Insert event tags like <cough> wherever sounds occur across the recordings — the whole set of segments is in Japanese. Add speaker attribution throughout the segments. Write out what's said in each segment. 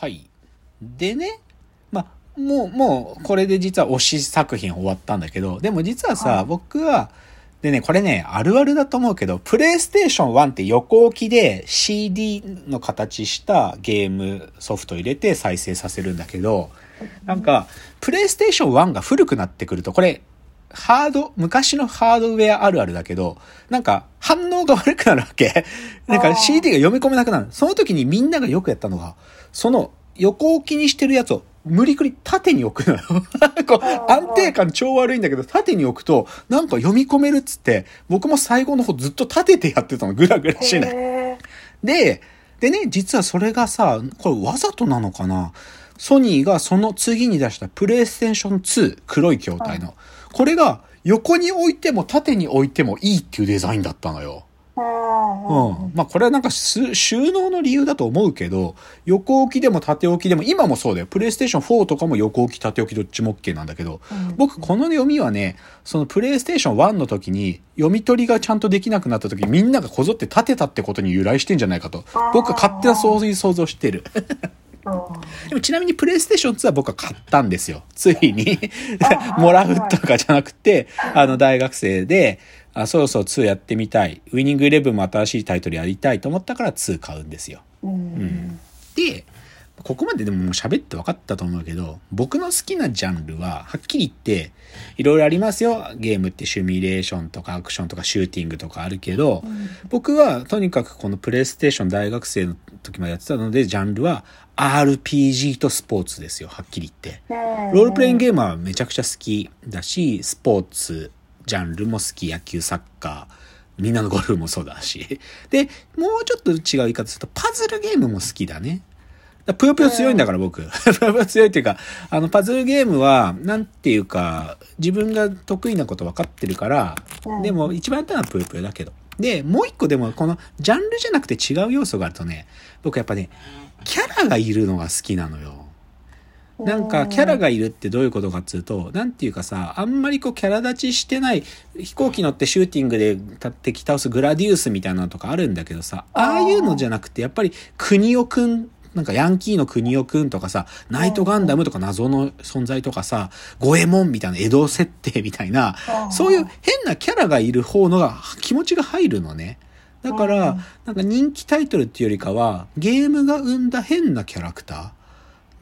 Speaker 1: はい。でね、まあ、もう、もう、これで実は推し作品終わったんだけど、でも実はさ、
Speaker 2: はい
Speaker 1: 僕は、でね、これね、あるあるだと思うけど、プレイステーション1って横置きで CD の形したゲームソフト入れて再生させるんだけど、なんか、プレイステーション1が古くなってくると、これ、ハード、昔のハードウェアあるあるだけど、なんか反応が悪くなるわけ。なんか CD が読み込めなくなる。その時にみんながよくやったのが、その横置きにしてるやつを無理くり縦に置くのよ。こ安定感超悪いんだけど、縦に置くと、なんか読み込めるっつって、僕も最後の方ずっと立ててやってたの。グラグラしない。
Speaker 2: へ
Speaker 1: で、でね、実はそれがさ、これわざとなのかなソニーがその次に出したプレイステーション2、黒い筐体の。これが横に置いても縦に置いてもいいっていうデザインだったのよ。
Speaker 2: ー
Speaker 1: うん。まあこれはなんかす収納の理由だと思うけど、横置きでも縦置きでも、今もそうだよ。プレイステーション4とかも横置き縦置きどっちも OK なんだけど、
Speaker 2: うん
Speaker 1: 僕この読みはね、そのプレイステーション1の時に読み取りがちゃんとできなくなった時みんながこぞって立てたってことに由来してんじゃないかと。僕は勝手なそういう想像してる。でもちなみにプレイステーション2は僕は買ったんですよ。ついに。もらうとかじゃなくて、あの大学生で、あ、そろそろ2やってみたい。ウィニングイレブンも新しいタイトルやりたいと思ったから2買うんですよ。
Speaker 2: うんうん
Speaker 1: で、ここまででももう喋って分かったと思うけど、僕の好きなジャンルは、はっきり言って、いろいろありますよ。ゲームってシミュレーションとかアクションとかシューティングとかあるけど、僕はとにかくこのプレイステーション大学生の時までやってたので、ジャンルは RPG とスポーツですよ。はっきり言って。ロールプレイングゲームはめちゃくちゃ好きだし、スポーツ、ジャンルも好き、野球、サッカー、みんなのゴルフもそうだし。で、もうちょっと違う言い方すると、パズルゲームも好きだね。だぷよぷよ強いんだから僕。ぷよぷよ強いっていうか、あの、パズルゲームは、なんていうか、自分が得意なこと分かってるから、
Speaker 2: うん
Speaker 1: でも一番やったのはぷよぷよだけど。で、もう一個でも、この、ジャンルじゃなくて違う要素があるとね、僕やっぱね、キャラがいるのが好きなのよ。なんかキャラがいるってどういうことかっつうと、なんていうかさ、あんまりこうキャラ立ちしてない、飛行機乗ってシューティングで敵倒すグラディウスみたいなのとかあるんだけどさ、ああいうのじゃなくて、やっぱり国尾くん、なんかヤンキーの国尾くんとかさ、ナイトガンダムとか謎の存在とかさ、ゴエモンみたいな江戸設定みたいな、そういう変なキャラがいる方のが気持ちが入るのね。だか
Speaker 2: うん
Speaker 1: ら、なんか人気タイトルっていうよりかは、ゲームが生んだ変なキャラクタ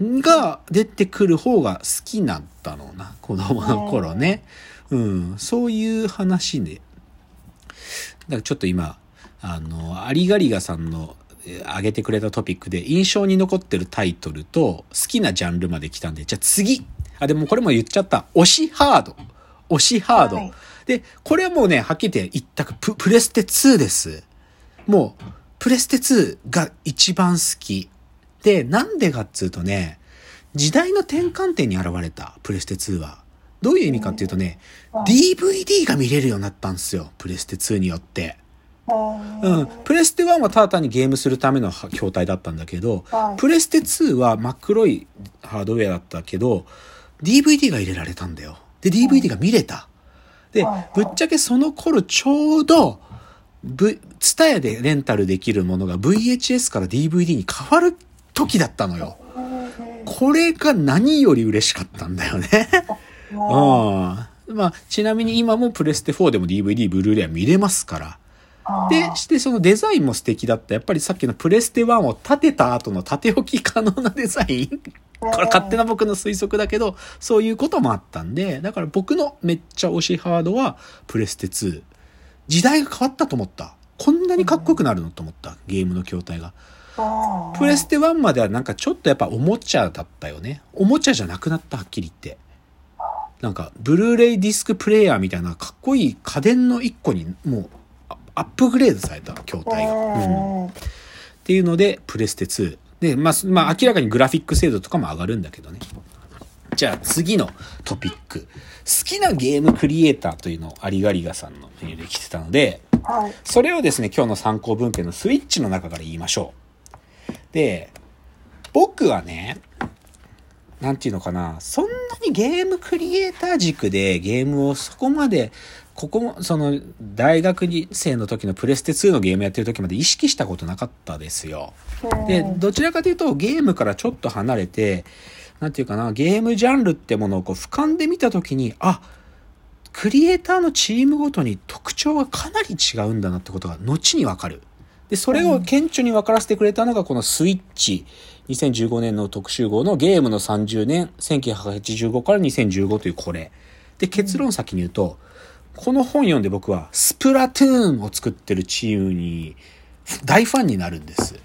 Speaker 1: ー。が出てくる方が好きなんだろうな、子供の頃ね。うん、そういう話で。だからちょっと今、あの、アリガリガさんのえー挙げてくれたトピックで印象に残ってるタイトルと好きなジャンルまで来たんで、じゃあ次。あ、でもこれも言っちゃった。推しハード。推しハード。
Speaker 2: はい
Speaker 1: で、これはもうね、はっきり言って一択、ププレステ2です。もう、プレステ2が一番好き。で、なんでかっつうとね、時代の転換点に現れた、プレステ2は。どういう意味かっていうとね、DVD が見れるようになったんですよ、プレステ2によって。うん。プレステ1はただ単にゲームするための筐体だったんだけど、
Speaker 2: はい
Speaker 1: プレステ2は真っ黒いハードウェアだったけど、DVD が入れられたんだよ。で、DVD が見れた。で
Speaker 2: はい、
Speaker 1: ぶっちゃけその頃ちょうど、V、ツタヤでレンタルできるものが VHS から DVD に変わる時だったのよ。これが何より嬉しかったんだよね。<laughs> うん。まあ、ちなみに今もプレステ4でも DVD、ブルーレイは見れますから。で、してそのデザインも素敵だった。やっぱりさっきのプレステ1を立てた後の縦置き可能なデザインこれ勝手な僕の推測だけど、そういうこともあったんで、だから僕のめっちゃ推しハードはプレステ2。時代が変わったと思った。こんなにかっこよくなるのと思った。ゲームの筐体が。プレステ1まではなんかちょっとやっぱおもちゃだったよね。おもちゃじゃなくなった、はっきり言って。なんか、ブルーレイディスクプレイヤーみたいなかっこいい家電の一個にもうあアップグレードされた筐体が。うんっていうので、プレステ2。で、まあ、すまあ、明らかにグラフィック精度とかも上がるんだけどね。じゃあ次のトピック。好きなゲームクリエイターというのをアリガリガさんのメールで来てたので、
Speaker 2: はい。
Speaker 1: それをですね、今日の参考文献のスイッチの中から言いましょう。で、僕はね、なんていうのかな、そんなにゲームクリエイター軸でゲームをそこまでここも、その、大学生の時のプレステ2のゲームやってる時まで意識したことなかったですよ。で、どちらかというとゲームからちょっと離れて、なんていうかな、ゲームジャンルってものをこう俯瞰で見た時に、あ、クリエイターのチームごとに特徴がかなり違うんだなってことが後にわかる。で、それを顕著に分からせてくれたのがこのスイッチ。2015年の特集号のゲームの30年、1985から2015というこれ。で、結論先に言うと、この本読んで僕はスプラトゥーンを作ってるチームに大ファンになるんです。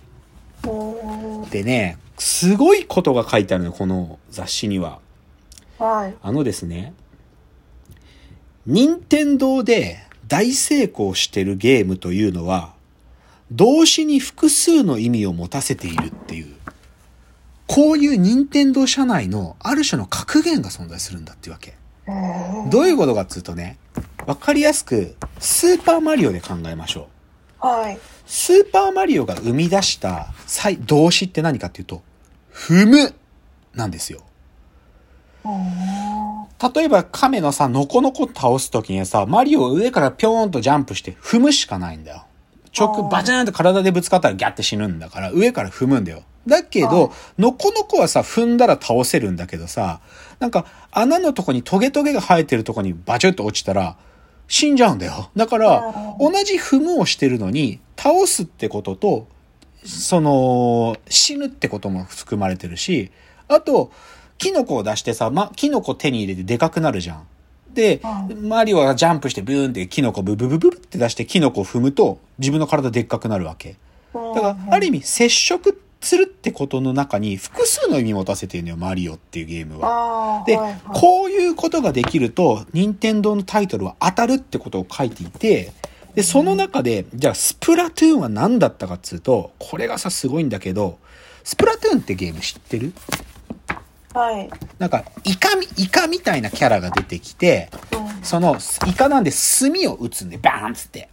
Speaker 1: でね、すごいことが書いてあるのこの雑誌には。
Speaker 2: はい。
Speaker 1: あのですね、任天堂で大成功してるゲームというのは、動詞に複数の意味を持たせているっていう、こういう任天堂社内のある種の格言が存在するんだっていうわけ。どういうことかっつうとね、わかりやすく、スーパーマリオで考えましょ
Speaker 2: う。はい。
Speaker 1: スーパーマリオが生み出した動詞って何かっていうと、踏むなんですよ。例えば亀のさ、ノコノコ倒すときにさ、マリオを上からぴょーんとジャンプして踏むしかないんだよ。直、バチーンと体でぶつかったらギャって死ぬんだから、上から踏むんだよ。だけど、ノコノコはさ、踏んだら倒せるんだけどさ、なんか、穴のとこにトゲトゲが生えてるとこにバチュッと落ちたら、死んじゃうんだよ。だから、同じ踏むをしてるのに、倒すってことと、その、死ぬってことも含まれてるし、あと、キノコを出してさ、ま、キノコ手に入れてでかくなるじゃん。で、マリオがジャンプしてブーンってキノコブブブブブって出してキノコを踏むと自分の体でっかくなるわけ。だから、ある意味接触するってことの中に複数の意味持たせてるのよ、マリオっていうゲームは。で、こういうことができると、任天堂のタイトルは当たるってことを書いていて、で、その中で、じゃあスプラトゥーンは何だったかっつうと、これがさ、すごいんだけど、スプラトゥーンってゲーム知ってる？
Speaker 2: はい。
Speaker 1: なんか、イカみ、イカみたいなキャラが出てきて、うん、その、イカなんで墨を打つんで、バーンっつって。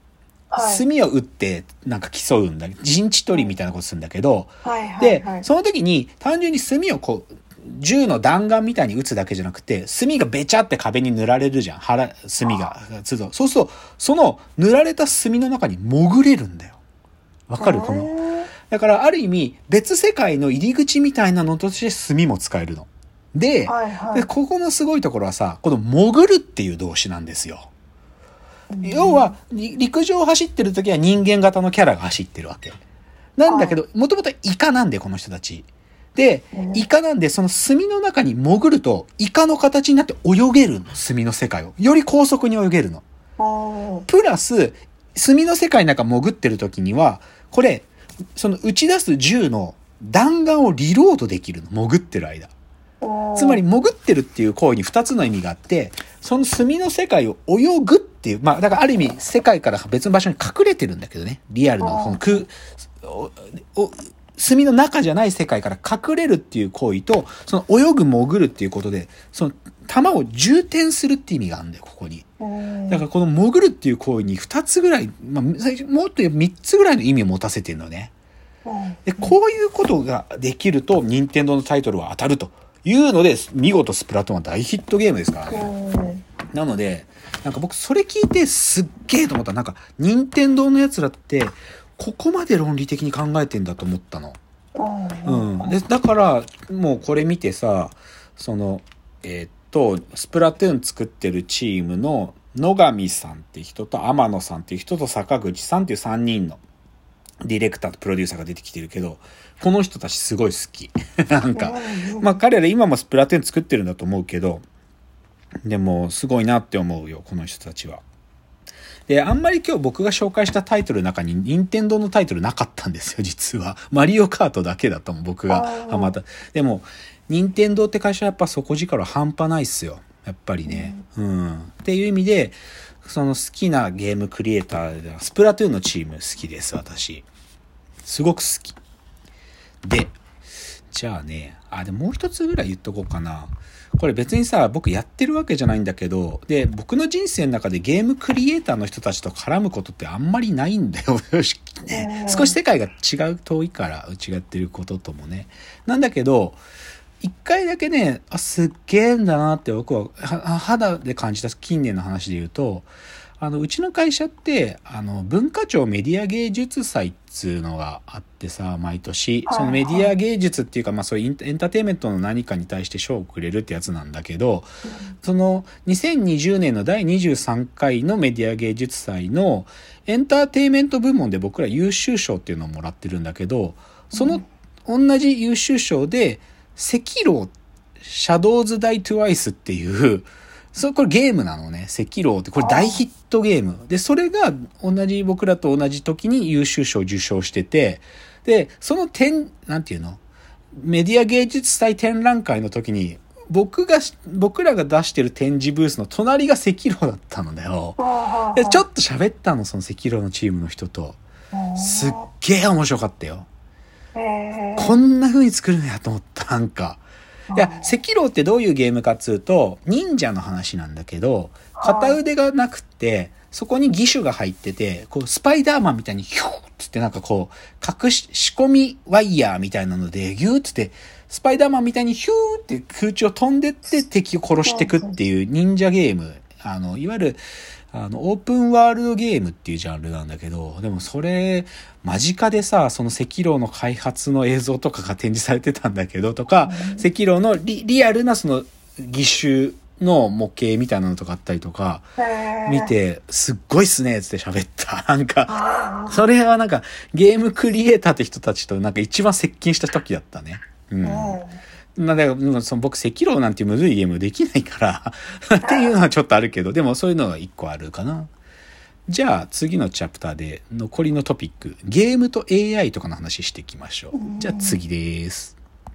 Speaker 1: はい、墨を打って、なんか競うんだ。陣地取りみたいなことするんだけど、
Speaker 2: はいはい
Speaker 1: で、その時に、単純に墨をこう、銃の弾丸みたいに撃つだけじゃなくて、墨がべちゃって壁に塗られるじゃん。腹、墨が。そうそうすると、その塗られた墨の中に潜れるんだよ。わかる？この。だから、ある意味、別世界の入り口みたいなのとして墨も使えるの。で、
Speaker 2: はいはい、
Speaker 1: でここのすごいところはさ、この潜るっていう動詞なんですよ。要は、陸上を走ってる時は人間型のキャラが走ってるわけ。なんだけど、もともとイカなんで、この人たち。で、イカなんで、その墨の中に潜ると、イカの形になって泳げるの、墨の世界を。より高速に泳げるの。プラス、墨の世界の中潜ってる時には、これ、その打ち出す銃の弾丸をリロードできるの、潜ってる間。つまり潜ってるっていう行為に2つの意味があって、その墨の世界を泳ぐっていう、まあだからある意味世界から別の場所に隠れてるんだけどね、リアルのその空、墨の中じゃない世界から隠れるっていう行為と、その泳ぐ潜るっていうことで、その弾を充填するって意味があるんだよ、ここに。だからこの潜るっていう行為に2つぐらい、まあ、もっと3つぐらいの意味を持たせてるのね。で、こういうことができると、任天堂のタイトルは当たると。いうので、見事スプラトゥーンは大ヒットゲームですからね。なので、なんか僕それ聞いてすっげえと思った。なんか、任天堂の奴らって、ここまで論理的に考えてんだと思ったの。うん。で、だから、もうこれ見てさ、その、えー、っと、スプラトゥーン作ってるチームの野上さんっていう人と天野さんっていう人と坂口さんっていう3人のディレクターとプロデューサーが出てきてるけど、この人たちすごい好き。<laughs> なんか、まあ彼ら今もスプラトゥーン作ってるんだと思うけど、でもすごいなって思うよ、この人たちは。で、あんまり今日僕が紹介したタイトルの中に、任天堂のタイトルなかったんですよ、実は。<laughs> マリオカートだけだったもん、僕がハマった。でも、任天堂って会社はやっぱ底力半端ないっすよ。やっぱりね。うん。っていう意味で、その好きなゲームクリエイターでは、スプラトゥーンのチーム好きです、私。すごく好き。で、じゃあね、あ、でももう一つぐらい言っとこうかな。これ別にさ、僕やってるわけじゃないんだけど、で、僕の人生の中でゲームクリエイターの人たちと絡むことってあんまりないんだよ、ね。<laughs> 少し世界が違う、遠いから、違ってることともね。なんだけど、一回だけね、あ、すっげえんだなって僕は肌で感じた近年の話で言うと、あの、うちの会社って、あの、文化庁メディア芸術祭っつうのがあってさ、毎年、
Speaker 2: はい
Speaker 1: そのメディア芸術っていうか、まあそういうエンエンターテインメントの何かに対して賞をくれるってやつなんだけど、その2020年の第23回のメディア芸術祭のエンターテインメント部門で僕ら優秀賞っていうのをもらってるんだけど、その同じ優秀賞で、赤狼、シャドウズ・ダイ・トゥワイスっていう、そう、これゲームなのね。赤狼って、これ大ヒットゲーム。で、それが同じ、僕らと同じ時に優秀賞を受賞してて、で、その点、なんていうの？メディア芸術祭展覧会の時に、僕がし、僕らが出してる展示ブースの隣が赤狼だったのだよ。で、ちょっと喋ったの、その赤狼のチームの人と。すっげえ面白かったよ。
Speaker 2: えー、
Speaker 1: こんな風に作るんやと思った、なんか。いや、赤狼ってどういうゲームかっつうと、忍者の話なんだけど、片腕がなくって、そこに義手が入ってて、こう、スパイダーマンみたいにヒューっつってなんかこう、隠し、仕込みワイヤーみたいなので、ギューっつって、スパイダーマンみたいにヒューって空中を飛んでって敵を殺していくっていう忍者ゲーム。あの、いわゆる、あの、オープンワールドゲームっていうジャンルなんだけど、でもそれ、間近でさ、その赤狼の開発の映像とかが展示されてたんだけど、とか、赤狼のリリアルなその、義手の模型みたいなのとかあったりとか、見て、すっごいっすね、つって喋った。<laughs> なんか、それはなんか、ゲームクリエイターって人たちとなんか一番接近した時だったね。うん。なんだからその僕、赤狼なんてむずいゲームできないから <laughs> っていうのはちょっとあるけど、でもそういうのが一個あるかな。じゃあ次のチャプターで残りのトピック、ゲームと AI とかの話していきましょう。じゃあ次です。